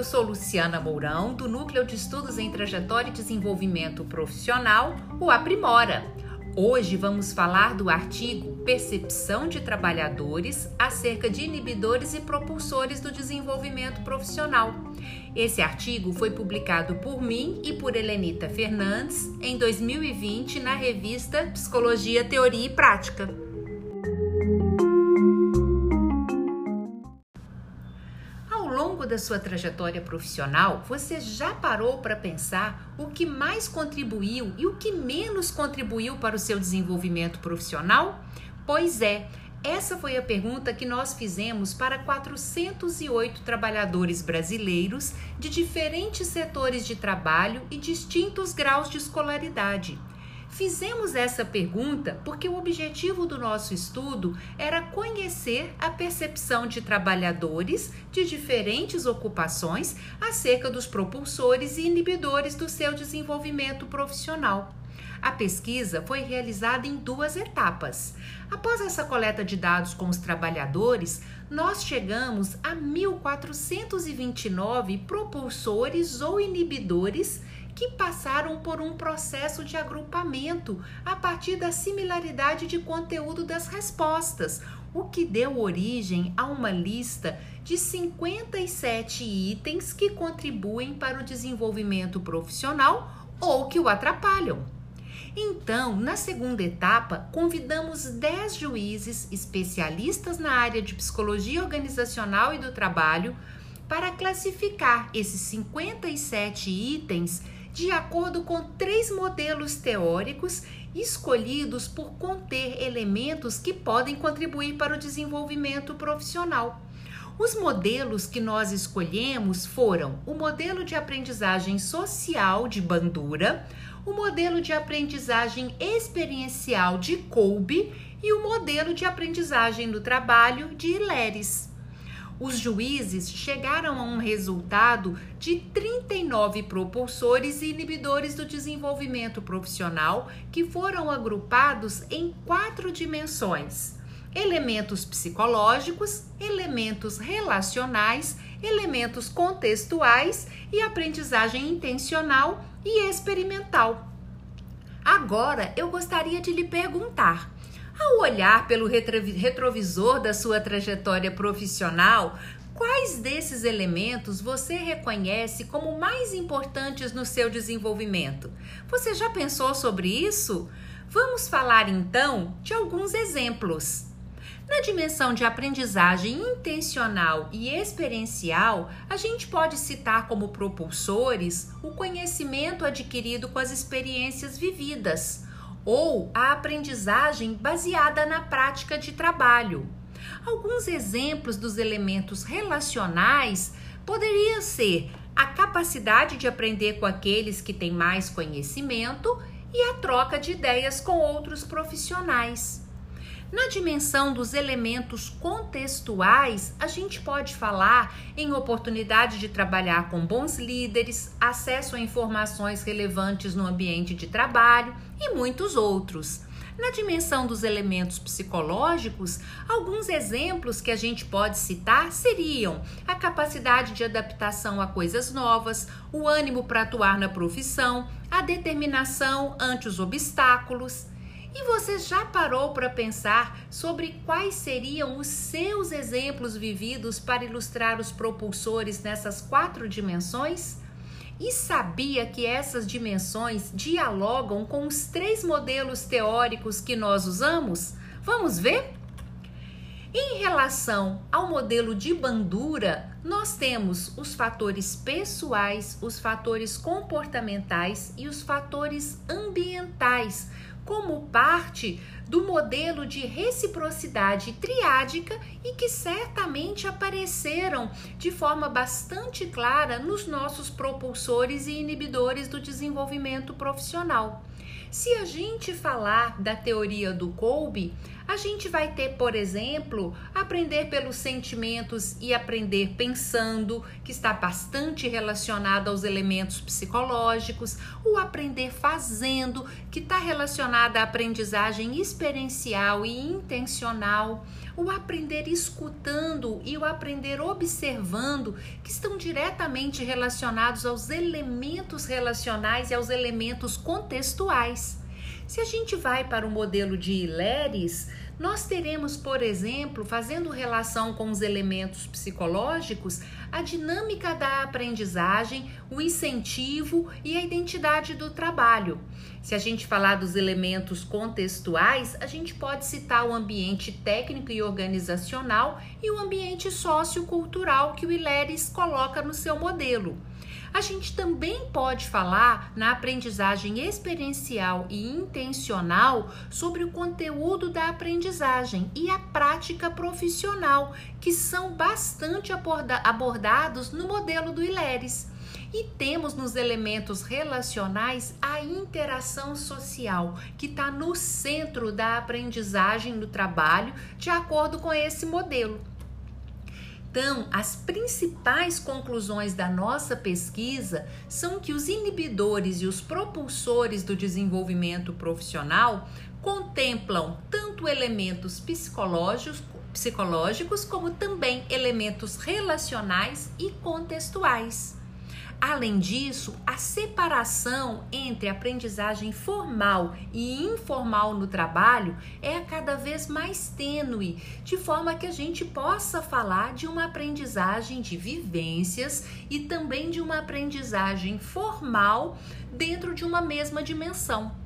eu sou Luciana Mourão, do Núcleo de Estudos em Trajetória e Desenvolvimento Profissional, o Aprimora. Hoje vamos falar do artigo Percepção de Trabalhadores acerca de inibidores e propulsores do desenvolvimento profissional. Esse artigo foi publicado por mim e por Helenita Fernandes em 2020 na revista Psicologia, Teoria e Prática. Da sua trajetória profissional, você já parou para pensar o que mais contribuiu e o que menos contribuiu para o seu desenvolvimento profissional? Pois é, essa foi a pergunta que nós fizemos para 408 trabalhadores brasileiros de diferentes setores de trabalho e distintos graus de escolaridade. Fizemos essa pergunta porque o objetivo do nosso estudo era conhecer a percepção de trabalhadores de diferentes ocupações acerca dos propulsores e inibidores do seu desenvolvimento profissional. A pesquisa foi realizada em duas etapas. Após essa coleta de dados com os trabalhadores, nós chegamos a 1.429 propulsores ou inibidores que passaram por um processo de agrupamento a partir da similaridade de conteúdo das respostas, o que deu origem a uma lista de 57 itens que contribuem para o desenvolvimento profissional ou que o atrapalham. Então, na segunda etapa, convidamos 10 juízes especialistas na área de psicologia organizacional e do trabalho para classificar esses 57 itens de acordo com três modelos teóricos escolhidos por conter elementos que podem contribuir para o desenvolvimento profissional. Os modelos que nós escolhemos foram o modelo de aprendizagem social de Bandura, o modelo de aprendizagem experiencial de Kolbe e o modelo de aprendizagem do trabalho de Leres os juízes chegaram a um resultado de 39 propulsores e inibidores do desenvolvimento profissional que foram agrupados em quatro dimensões: elementos psicológicos, elementos relacionais, elementos contextuais e aprendizagem intencional e experimental. Agora eu gostaria de lhe perguntar ao olhar pelo retrovisor da sua trajetória profissional, quais desses elementos você reconhece como mais importantes no seu desenvolvimento? Você já pensou sobre isso? Vamos falar então de alguns exemplos. Na dimensão de aprendizagem intencional e experiencial, a gente pode citar como propulsores o conhecimento adquirido com as experiências vividas ou a aprendizagem baseada na prática de trabalho. Alguns exemplos dos elementos relacionais poderiam ser a capacidade de aprender com aqueles que têm mais conhecimento e a troca de ideias com outros profissionais. Na dimensão dos elementos contextuais, a gente pode falar em oportunidade de trabalhar com bons líderes, acesso a informações relevantes no ambiente de trabalho e muitos outros. Na dimensão dos elementos psicológicos, alguns exemplos que a gente pode citar seriam a capacidade de adaptação a coisas novas, o ânimo para atuar na profissão, a determinação ante os obstáculos. E você já parou para pensar sobre quais seriam os seus exemplos vividos para ilustrar os propulsores nessas quatro dimensões? E sabia que essas dimensões dialogam com os três modelos teóricos que nós usamos? Vamos ver? Em relação ao modelo de Bandura, nós temos os fatores pessoais, os fatores comportamentais e os fatores ambientais como parte do modelo de reciprocidade triádica e que certamente apareceram de forma bastante clara nos nossos propulsores e inibidores do desenvolvimento profissional. Se a gente falar da teoria do Kolbe, a gente vai ter, por exemplo, aprender pelos sentimentos e aprender pensando, que está bastante relacionado aos elementos psicológicos, o aprender fazendo, que está relacionado à aprendizagem experiencial e intencional, o aprender escutando e o aprender observando, que estão diretamente relacionados aos elementos relacionais e aos elementos contextuais. Se a gente vai para o modelo de Hileres, nós teremos, por exemplo, fazendo relação com os elementos psicológicos, a dinâmica da aprendizagem, o incentivo e a identidade do trabalho. Se a gente falar dos elementos contextuais, a gente pode citar o ambiente técnico e organizacional e o ambiente sociocultural que o Ileres coloca no seu modelo. A gente também pode falar na aprendizagem experiencial e intencional sobre o conteúdo da aprendizagem e a prática profissional, que são bastante abordados no modelo do Ileres. E temos nos elementos relacionais a interação social, que está no centro da aprendizagem do trabalho, de acordo com esse modelo. Então, as principais conclusões da nossa pesquisa são que os inibidores e os propulsores do desenvolvimento profissional contemplam tanto elementos psicológicos, psicológicos como também elementos relacionais e contextuais. Além disso, a separação entre aprendizagem formal e informal no trabalho é cada vez mais tênue, de forma que a gente possa falar de uma aprendizagem de vivências e também de uma aprendizagem formal dentro de uma mesma dimensão.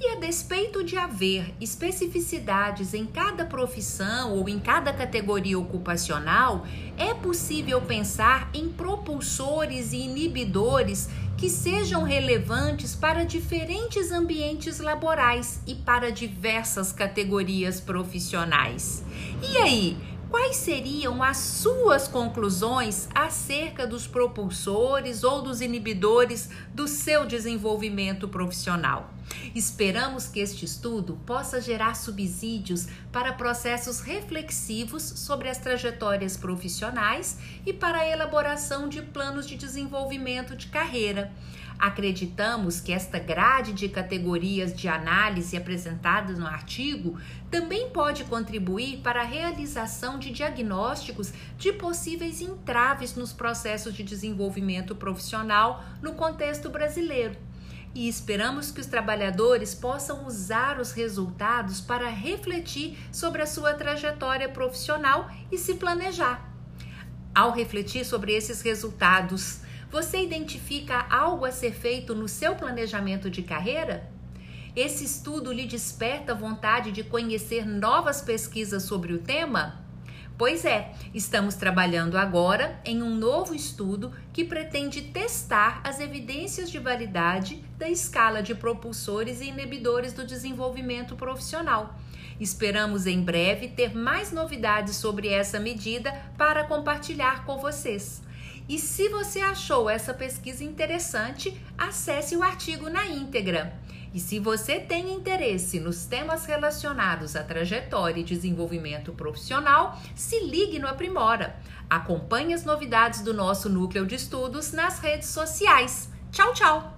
E a despeito de haver especificidades em cada profissão ou em cada categoria ocupacional, é possível pensar em propulsores e inibidores que sejam relevantes para diferentes ambientes laborais e para diversas categorias profissionais. E aí, quais seriam as suas conclusões acerca dos propulsores ou dos inibidores do seu desenvolvimento profissional? Esperamos que este estudo possa gerar subsídios para processos reflexivos sobre as trajetórias profissionais e para a elaboração de planos de desenvolvimento de carreira. Acreditamos que esta grade de categorias de análise apresentadas no artigo também pode contribuir para a realização de diagnósticos de possíveis entraves nos processos de desenvolvimento profissional no contexto brasileiro e esperamos que os trabalhadores possam usar os resultados para refletir sobre a sua trajetória profissional e se planejar. Ao refletir sobre esses resultados, você identifica algo a ser feito no seu planejamento de carreira? Esse estudo lhe desperta vontade de conhecer novas pesquisas sobre o tema? Pois é, estamos trabalhando agora em um novo estudo que pretende testar as evidências de validade da escala de propulsores e inibidores do desenvolvimento profissional. Esperamos em breve ter mais novidades sobre essa medida para compartilhar com vocês. E se você achou essa pesquisa interessante, acesse o artigo na íntegra. E se você tem interesse nos temas relacionados à trajetória e desenvolvimento profissional, se ligue no Aprimora. Acompanhe as novidades do nosso núcleo de estudos nas redes sociais. Tchau, tchau!